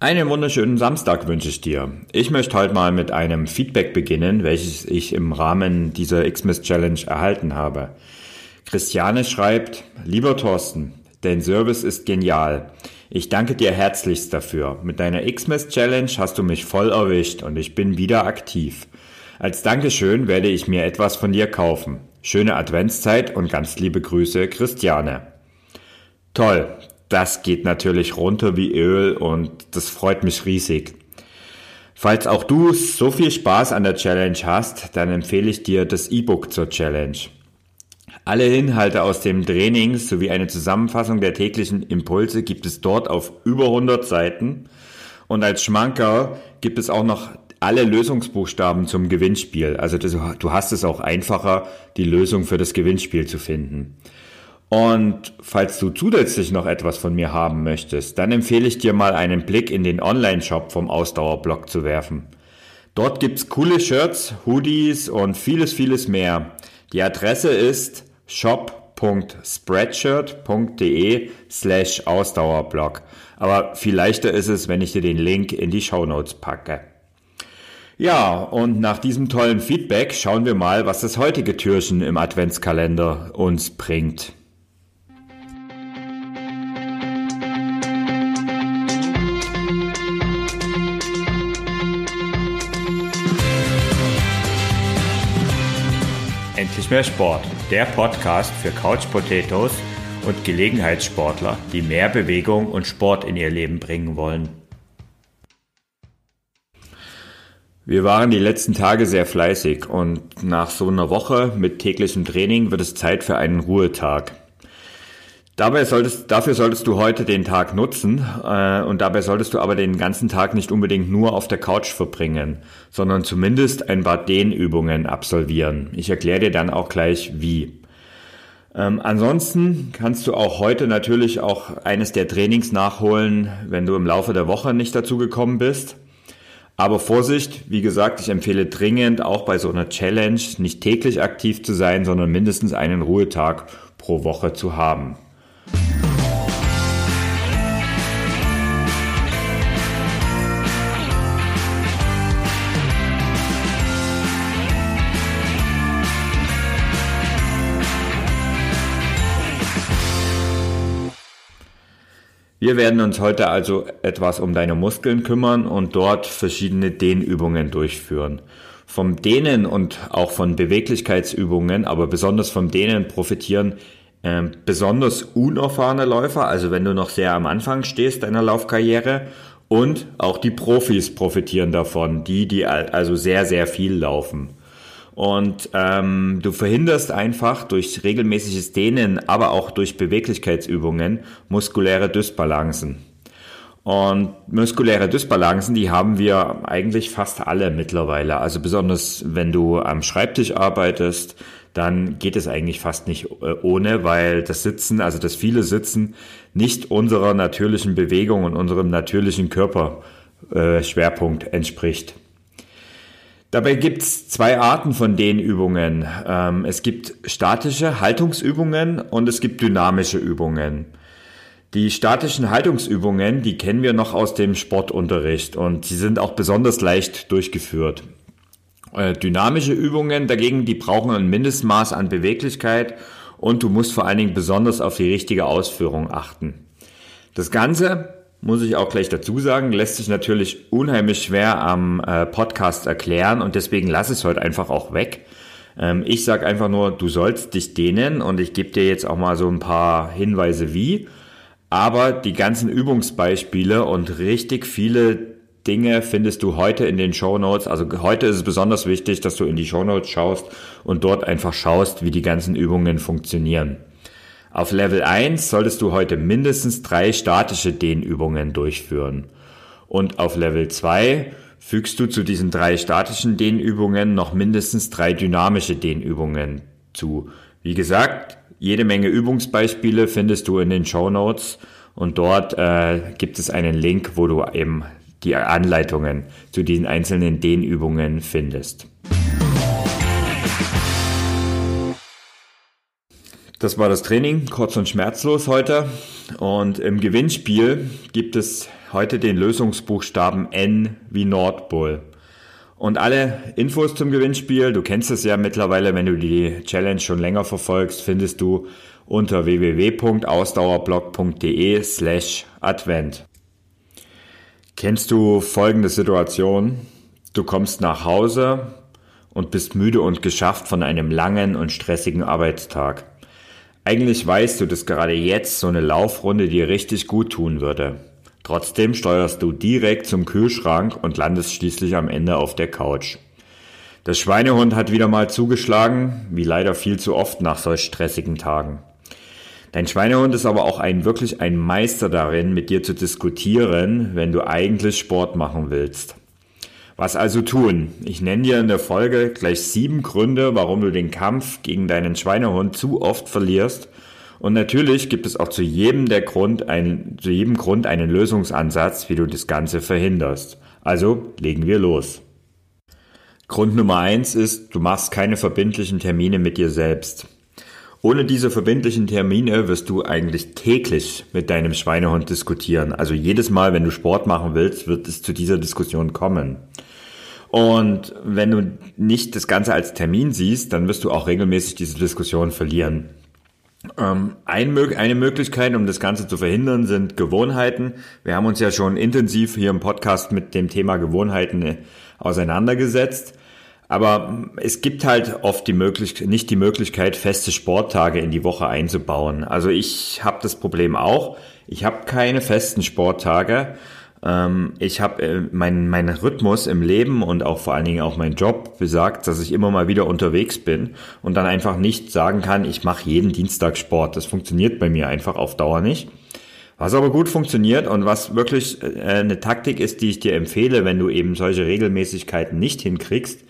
Einen wunderschönen Samstag wünsche ich dir. Ich möchte heute mal mit einem Feedback beginnen, welches ich im Rahmen dieser Xmas Challenge erhalten habe. Christiane schreibt, lieber Thorsten, dein Service ist genial. Ich danke dir herzlichst dafür. Mit deiner Xmas Challenge hast du mich voll erwischt und ich bin wieder aktiv. Als Dankeschön werde ich mir etwas von dir kaufen. Schöne Adventszeit und ganz liebe Grüße, Christiane. Toll, das geht natürlich runter wie Öl und das freut mich riesig. Falls auch du so viel Spaß an der Challenge hast, dann empfehle ich dir das E-Book zur Challenge. Alle Inhalte aus dem Training sowie eine Zusammenfassung der täglichen Impulse gibt es dort auf über 100 Seiten. Und als Schmanker gibt es auch noch alle Lösungsbuchstaben zum Gewinnspiel. Also du hast es auch einfacher, die Lösung für das Gewinnspiel zu finden. Und falls du zusätzlich noch etwas von mir haben möchtest, dann empfehle ich dir mal einen Blick in den Online-Shop vom Ausdauerblog zu werfen. Dort gibt's coole Shirts, Hoodies und vieles, vieles mehr. Die Adresse ist shop.spreadshirt.de slash Ausdauerblog. Aber viel leichter ist es, wenn ich dir den Link in die Show Notes packe. Ja, und nach diesem tollen Feedback schauen wir mal, was das heutige Türchen im Adventskalender uns bringt. Endlich mehr Sport, der Podcast für Couch Potatoes und Gelegenheitssportler, die mehr Bewegung und Sport in ihr Leben bringen wollen. Wir waren die letzten Tage sehr fleißig und nach so einer Woche mit täglichem Training wird es Zeit für einen Ruhetag. Dabei solltest, dafür solltest du heute den Tag nutzen äh, und dabei solltest du aber den ganzen Tag nicht unbedingt nur auf der Couch verbringen, sondern zumindest ein paar Dehnübungen absolvieren. Ich erkläre dir dann auch gleich wie. Ähm, ansonsten kannst du auch heute natürlich auch eines der Trainings nachholen, wenn du im Laufe der Woche nicht dazu gekommen bist. Aber Vorsicht, wie gesagt, ich empfehle dringend auch bei so einer Challenge nicht täglich aktiv zu sein, sondern mindestens einen Ruhetag pro Woche zu haben. Wir werden uns heute also etwas um deine Muskeln kümmern und dort verschiedene Dehnübungen durchführen. Vom Dehnen und auch von Beweglichkeitsübungen, aber besonders vom Dehnen profitieren äh, besonders unerfahrene Läufer, also wenn du noch sehr am Anfang stehst deiner Laufkarriere und auch die Profis profitieren davon, die, die also sehr, sehr viel laufen. Und ähm, du verhinderst einfach durch regelmäßiges Dehnen, aber auch durch Beweglichkeitsübungen muskuläre Dysbalancen. Und muskuläre Dysbalancen, die haben wir eigentlich fast alle mittlerweile. Also besonders wenn du am Schreibtisch arbeitest, dann geht es eigentlich fast nicht äh, ohne, weil das Sitzen, also das viele Sitzen, nicht unserer natürlichen Bewegung und unserem natürlichen Körperschwerpunkt äh, entspricht. Dabei gibt es zwei Arten von Dehnübungen. Ähm, es gibt statische Haltungsübungen und es gibt dynamische Übungen. Die statischen Haltungsübungen, die kennen wir noch aus dem Sportunterricht und sie sind auch besonders leicht durchgeführt. Äh, dynamische Übungen dagegen, die brauchen ein Mindestmaß an Beweglichkeit und du musst vor allen Dingen besonders auf die richtige Ausführung achten. Das Ganze muss ich auch gleich dazu sagen, lässt sich natürlich unheimlich schwer am äh, Podcast erklären und deswegen lasse ich es heute einfach auch weg. Ähm, ich sage einfach nur, du sollst dich dehnen und ich gebe dir jetzt auch mal so ein paar Hinweise wie. Aber die ganzen Übungsbeispiele und richtig viele Dinge findest du heute in den Show Notes. Also heute ist es besonders wichtig, dass du in die Show Notes schaust und dort einfach schaust, wie die ganzen Übungen funktionieren. Auf Level 1 solltest du heute mindestens drei statische Dehnübungen durchführen. Und auf Level 2 fügst du zu diesen drei statischen Dehnübungen noch mindestens drei dynamische Dehnübungen zu. Wie gesagt, jede Menge Übungsbeispiele findest du in den Show Notes und dort äh, gibt es einen Link, wo du eben die Anleitungen zu diesen einzelnen Dehnübungen findest. Das war das Training, kurz und schmerzlos heute. Und im Gewinnspiel gibt es heute den Lösungsbuchstaben N wie Nordpol. Und alle Infos zum Gewinnspiel, du kennst es ja mittlerweile, wenn du die Challenge schon länger verfolgst, findest du unter www.ausdauerblog.de slash Advent. Kennst du folgende Situation? Du kommst nach Hause und bist müde und geschafft von einem langen und stressigen Arbeitstag. Eigentlich weißt du, dass gerade jetzt so eine Laufrunde dir richtig gut tun würde. Trotzdem steuerst du direkt zum Kühlschrank und landest schließlich am Ende auf der Couch. Der Schweinehund hat wieder mal zugeschlagen, wie leider viel zu oft nach solch stressigen Tagen. Dein Schweinehund ist aber auch ein wirklich ein Meister darin, mit dir zu diskutieren, wenn du eigentlich Sport machen willst. Was also tun? Ich nenne dir in der Folge gleich sieben Gründe, warum du den Kampf gegen deinen Schweinehund zu oft verlierst. Und natürlich gibt es auch zu jedem der Grund einen, zu jedem Grund einen Lösungsansatz, wie du das Ganze verhinderst. Also legen wir los. Grund Nummer eins ist, du machst keine verbindlichen Termine mit dir selbst. Ohne diese verbindlichen Termine wirst du eigentlich täglich mit deinem Schweinehund diskutieren. Also jedes Mal, wenn du Sport machen willst, wird es zu dieser Diskussion kommen. Und wenn du nicht das Ganze als Termin siehst, dann wirst du auch regelmäßig diese Diskussion verlieren. Ähm, eine Möglichkeit, um das Ganze zu verhindern, sind Gewohnheiten. Wir haben uns ja schon intensiv hier im Podcast mit dem Thema Gewohnheiten äh, auseinandergesetzt. Aber es gibt halt oft die Möglichkeit, nicht die Möglichkeit, feste Sporttage in die Woche einzubauen. Also ich habe das Problem auch. Ich habe keine festen Sporttage ähm, ich habe äh, mein, mein Rhythmus im Leben und auch vor allen Dingen auch mein Job besagt, dass ich immer mal wieder unterwegs bin und dann einfach nicht sagen kann, ich mache jeden Dienstag Sport. Das funktioniert bei mir einfach auf Dauer nicht. Was aber gut funktioniert und was wirklich äh, eine Taktik ist, die ich dir empfehle, wenn du eben solche Regelmäßigkeiten nicht hinkriegst,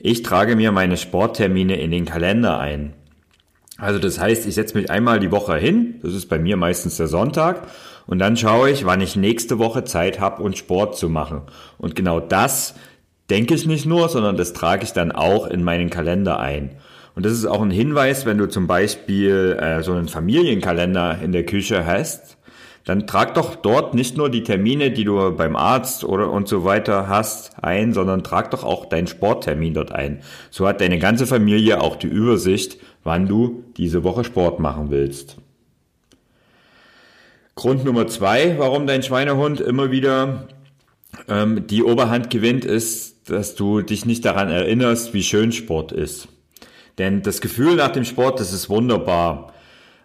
ich trage mir meine Sporttermine in den Kalender ein. Also das heißt, ich setze mich einmal die Woche hin, das ist bei mir meistens der Sonntag, und dann schaue ich, wann ich nächste Woche Zeit habe, um Sport zu machen. Und genau das denke ich nicht nur, sondern das trage ich dann auch in meinen Kalender ein. Und das ist auch ein Hinweis, wenn du zum Beispiel äh, so einen Familienkalender in der Küche hast, dann trag doch dort nicht nur die Termine, die du beim Arzt oder und so weiter hast, ein, sondern trag doch auch deinen Sporttermin dort ein. So hat deine ganze Familie auch die Übersicht, wann du diese Woche Sport machen willst. Grund Nummer zwei, warum dein Schweinehund immer wieder ähm, die Oberhand gewinnt, ist, dass du dich nicht daran erinnerst, wie schön Sport ist. Denn das Gefühl nach dem Sport, das ist wunderbar.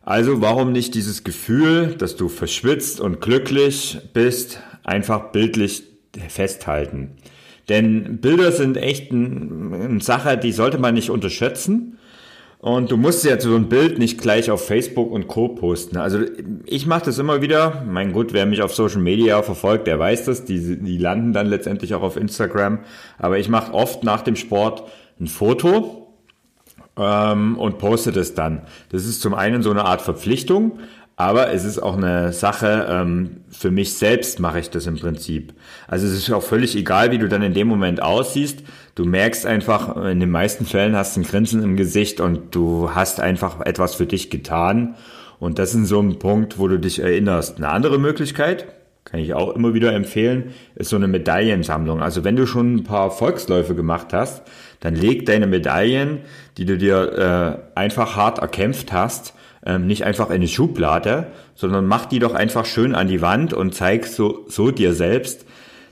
Also warum nicht dieses Gefühl, dass du verschwitzt und glücklich bist, einfach bildlich festhalten? Denn Bilder sind echt eine Sache, die sollte man nicht unterschätzen. Und du musst ja so ein Bild nicht gleich auf Facebook und Co. posten. Also ich mache das immer wieder. Mein Gott, wer mich auf Social Media verfolgt, der weiß das. Die, die landen dann letztendlich auch auf Instagram. Aber ich mache oft nach dem Sport ein Foto ähm, und postet es dann. Das ist zum einen so eine Art Verpflichtung, aber es ist auch eine Sache, ähm, für mich selbst mache ich das im Prinzip. Also es ist auch völlig egal, wie du dann in dem Moment aussiehst. Du merkst einfach, in den meisten Fällen hast du ein Grinsen im Gesicht und du hast einfach etwas für dich getan. Und das ist so ein Punkt, wo du dich erinnerst. Eine andere Möglichkeit, kann ich auch immer wieder empfehlen, ist so eine Medaillensammlung. Also wenn du schon ein paar Volksläufe gemacht hast, dann leg deine Medaillen, die du dir äh, einfach hart erkämpft hast, ähm, nicht einfach in eine Schublade, sondern mach die doch einfach schön an die Wand und zeig so, so dir selbst,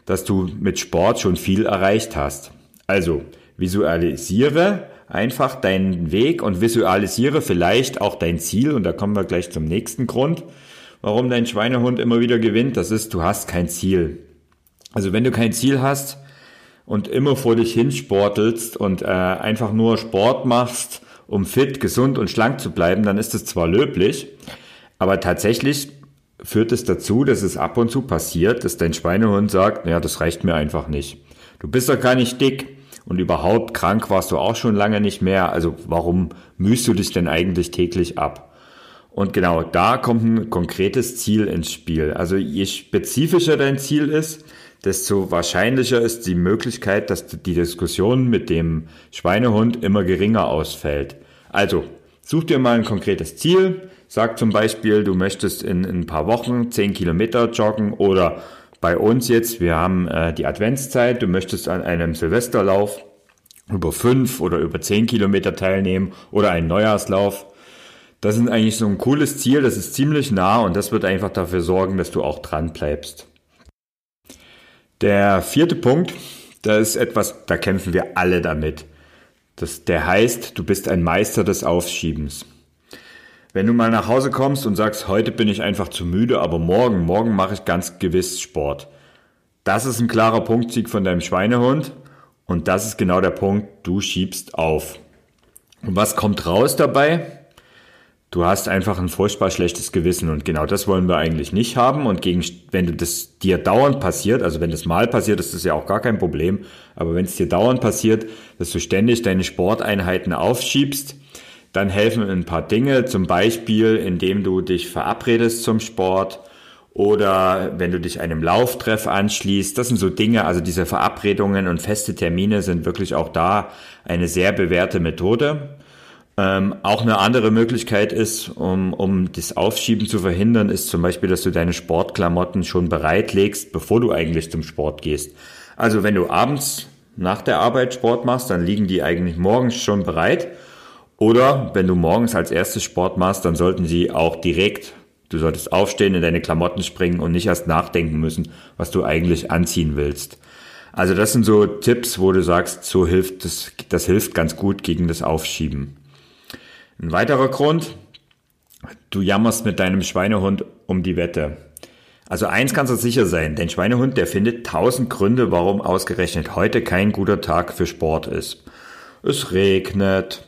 dass du mit Sport schon viel erreicht hast. Also visualisiere einfach deinen Weg und visualisiere vielleicht auch dein Ziel und da kommen wir gleich zum nächsten Grund warum dein Schweinehund immer wieder gewinnt, das ist, du hast kein Ziel. Also wenn du kein Ziel hast und immer vor dich hinsportelst und äh, einfach nur Sport machst, um fit, gesund und schlank zu bleiben, dann ist es zwar löblich, aber tatsächlich führt es dazu, dass es ab und zu passiert, dass dein Schweinehund sagt, ja, das reicht mir einfach nicht. Du bist doch gar nicht dick und überhaupt krank warst du auch schon lange nicht mehr, also warum mühst du dich denn eigentlich täglich ab? Und genau da kommt ein konkretes Ziel ins Spiel. Also je spezifischer dein Ziel ist, desto wahrscheinlicher ist die Möglichkeit, dass die Diskussion mit dem Schweinehund immer geringer ausfällt. Also, Such dir mal ein konkretes Ziel. Sag zum Beispiel, du möchtest in, in ein paar Wochen 10 Kilometer joggen oder bei uns jetzt, wir haben äh, die Adventszeit, du möchtest an einem Silvesterlauf über 5 oder über 10 Kilometer teilnehmen oder einen Neujahrslauf. Das ist eigentlich so ein cooles Ziel, das ist ziemlich nah und das wird einfach dafür sorgen, dass du auch dran bleibst. Der vierte Punkt, da ist etwas, da kämpfen wir alle damit. Das, der heißt, du bist ein Meister des Aufschiebens. Wenn du mal nach Hause kommst und sagst, heute bin ich einfach zu müde, aber morgen, morgen mache ich ganz gewiss Sport. Das ist ein klarer Punktsieg von deinem Schweinehund und das ist genau der Punkt, du schiebst auf. Und was kommt raus dabei? Du hast einfach ein furchtbar schlechtes Gewissen und genau das wollen wir eigentlich nicht haben. Und gegen, wenn du das dir dauernd passiert, also wenn das mal passiert, ist das ja auch gar kein Problem. Aber wenn es dir dauernd passiert, dass du ständig deine Sporteinheiten aufschiebst, dann helfen ein paar Dinge. Zum Beispiel, indem du dich verabredest zum Sport oder wenn du dich einem Lauftreff anschließt. Das sind so Dinge, also diese Verabredungen und feste Termine sind wirklich auch da eine sehr bewährte Methode. Ähm, auch eine andere Möglichkeit ist, um, um das Aufschieben zu verhindern, ist zum Beispiel, dass du deine Sportklamotten schon bereitlegst, bevor du eigentlich zum Sport gehst. Also wenn du abends nach der Arbeit Sport machst, dann liegen die eigentlich morgens schon bereit. Oder wenn du morgens als erstes Sport machst, dann sollten sie auch direkt, du solltest aufstehen, in deine Klamotten springen und nicht erst nachdenken müssen, was du eigentlich anziehen willst. Also das sind so Tipps, wo du sagst, so hilft das, das hilft ganz gut gegen das Aufschieben. Ein weiterer Grund, du jammerst mit deinem Schweinehund um die Wette. Also eins kannst du sicher sein, dein Schweinehund, der findet tausend Gründe, warum ausgerechnet heute kein guter Tag für Sport ist. Es regnet,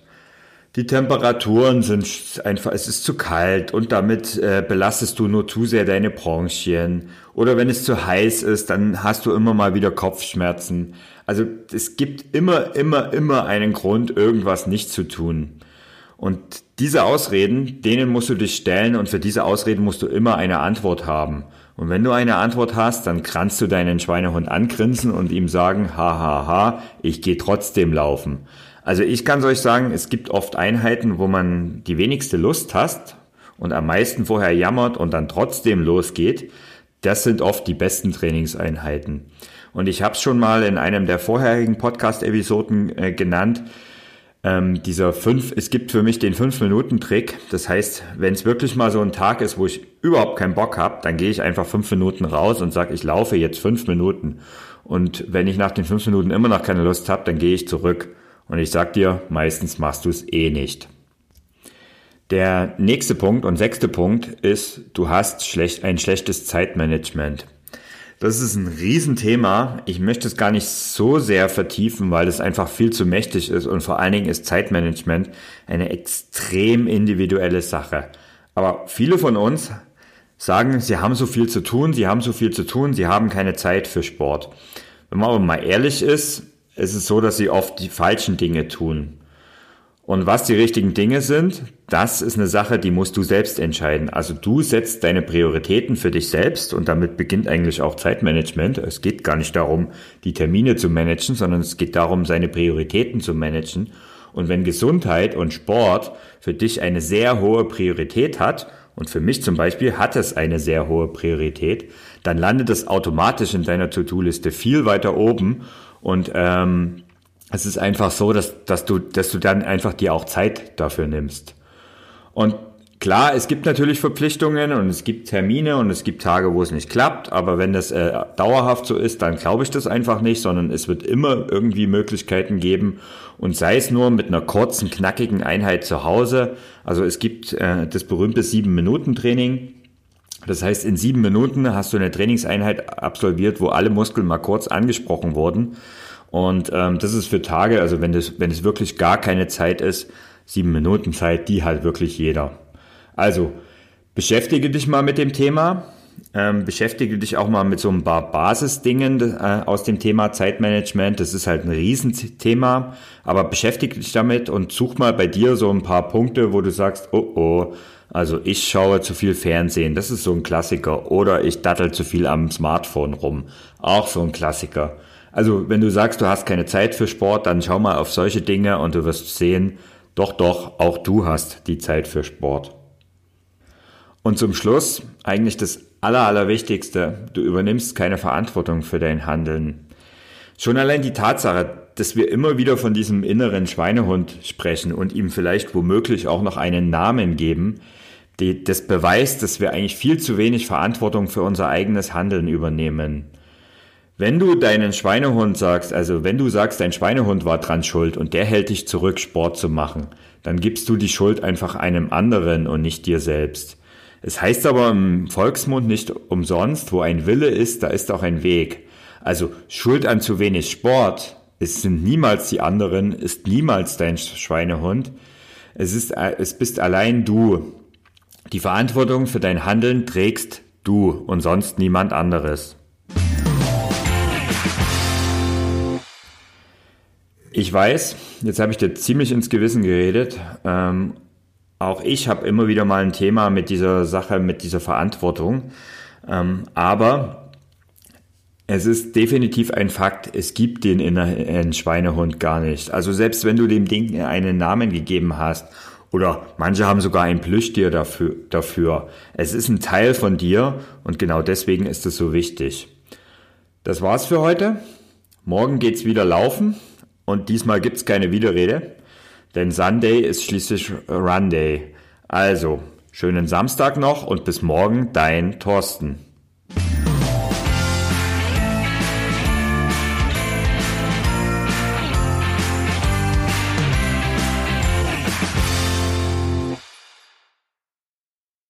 die Temperaturen sind einfach, es ist zu kalt und damit äh, belastest du nur zu sehr deine Bronchien. Oder wenn es zu heiß ist, dann hast du immer mal wieder Kopfschmerzen. Also es gibt immer, immer, immer einen Grund, irgendwas nicht zu tun. Und diese Ausreden, denen musst du dich stellen und für diese Ausreden musst du immer eine Antwort haben. Und wenn du eine Antwort hast, dann kannst du deinen Schweinehund angrinsen und ihm sagen, ha, ha, ha, ich gehe trotzdem laufen. Also ich kann euch sagen, es gibt oft Einheiten, wo man die wenigste Lust hast und am meisten vorher jammert und dann trotzdem losgeht. Das sind oft die besten Trainingseinheiten. Und ich habe es schon mal in einem der vorherigen Podcast-Episoden äh, genannt. Ähm, dieser fünf, es gibt für mich den fünf Minuten Trick. Das heißt, wenn es wirklich mal so ein Tag ist, wo ich überhaupt keinen Bock habe, dann gehe ich einfach fünf Minuten raus und sage, ich laufe jetzt fünf Minuten. Und wenn ich nach den fünf Minuten immer noch keine Lust habe, dann gehe ich zurück. Und ich sag dir, meistens machst du es eh nicht. Der nächste Punkt und sechste Punkt ist, du hast schlecht, ein schlechtes Zeitmanagement. Das ist ein Riesenthema. Ich möchte es gar nicht so sehr vertiefen, weil es einfach viel zu mächtig ist und vor allen Dingen ist Zeitmanagement eine extrem individuelle Sache. Aber viele von uns sagen, sie haben so viel zu tun, sie haben so viel zu tun, sie haben keine Zeit für Sport. Wenn man aber mal ehrlich ist, ist es so, dass sie oft die falschen Dinge tun. Und was die richtigen Dinge sind, das ist eine Sache, die musst du selbst entscheiden. Also du setzt deine Prioritäten für dich selbst und damit beginnt eigentlich auch Zeitmanagement. Es geht gar nicht darum, die Termine zu managen, sondern es geht darum, seine Prioritäten zu managen. Und wenn Gesundheit und Sport für dich eine sehr hohe Priorität hat, und für mich zum Beispiel hat es eine sehr hohe Priorität, dann landet es automatisch in deiner To-Do-Liste viel weiter oben und ähm, es ist einfach so, dass, dass, du, dass du dann einfach dir auch Zeit dafür nimmst. Und klar, es gibt natürlich Verpflichtungen und es gibt Termine und es gibt Tage, wo es nicht klappt, aber wenn das äh, dauerhaft so ist, dann glaube ich das einfach nicht, sondern es wird immer irgendwie Möglichkeiten geben und sei es nur mit einer kurzen, knackigen Einheit zu Hause. Also es gibt äh, das berühmte Sieben-Minuten-Training. Das heißt, in sieben Minuten hast du eine Trainingseinheit absolviert, wo alle Muskeln mal kurz angesprochen wurden. Und ähm, das ist für Tage, also wenn es wenn wirklich gar keine Zeit ist, sieben Minuten Zeit, die hat wirklich jeder. Also beschäftige dich mal mit dem Thema, ähm, beschäftige dich auch mal mit so ein paar Basisdingen äh, aus dem Thema Zeitmanagement. Das ist halt ein Riesenthema, aber beschäftige dich damit und such mal bei dir so ein paar Punkte, wo du sagst, oh oh, also ich schaue zu viel Fernsehen, das ist so ein Klassiker. Oder ich dattel zu viel am Smartphone rum, auch so ein Klassiker. Also wenn du sagst, du hast keine Zeit für Sport, dann schau mal auf solche Dinge und du wirst sehen, Doch, doch, auch du hast die Zeit für Sport. Und zum Schluss eigentlich das Aller, Allerwichtigste. Du übernimmst keine Verantwortung für dein Handeln. Schon allein die Tatsache, dass wir immer wieder von diesem inneren Schweinehund sprechen und ihm vielleicht womöglich auch noch einen Namen geben, die, das beweist, dass wir eigentlich viel zu wenig Verantwortung für unser eigenes Handeln übernehmen. Wenn du deinen Schweinehund sagst, also wenn du sagst, dein Schweinehund war dran schuld und der hält dich zurück, Sport zu machen, dann gibst du die Schuld einfach einem anderen und nicht dir selbst. Es heißt aber im Volksmund nicht umsonst, wo ein Wille ist, da ist auch ein Weg. Also Schuld an zu wenig Sport, es sind niemals die anderen, ist niemals dein Schweinehund. Es ist, es bist allein du. Die Verantwortung für dein Handeln trägst du und sonst niemand anderes. Ich weiß, jetzt habe ich dir ziemlich ins Gewissen geredet. Ähm, auch ich habe immer wieder mal ein Thema mit dieser Sache, mit dieser Verantwortung. Ähm, aber es ist definitiv ein Fakt, es gibt den inneren Schweinehund gar nicht. Also selbst wenn du dem Ding einen Namen gegeben hast oder manche haben sogar ein Plüschtier dafür, dafür. Es ist ein Teil von dir und genau deswegen ist es so wichtig. Das war's für heute. Morgen geht's wieder laufen. Und diesmal gibt's keine Widerrede, denn Sunday ist schließlich Run Day. Also, schönen Samstag noch und bis morgen, dein Thorsten.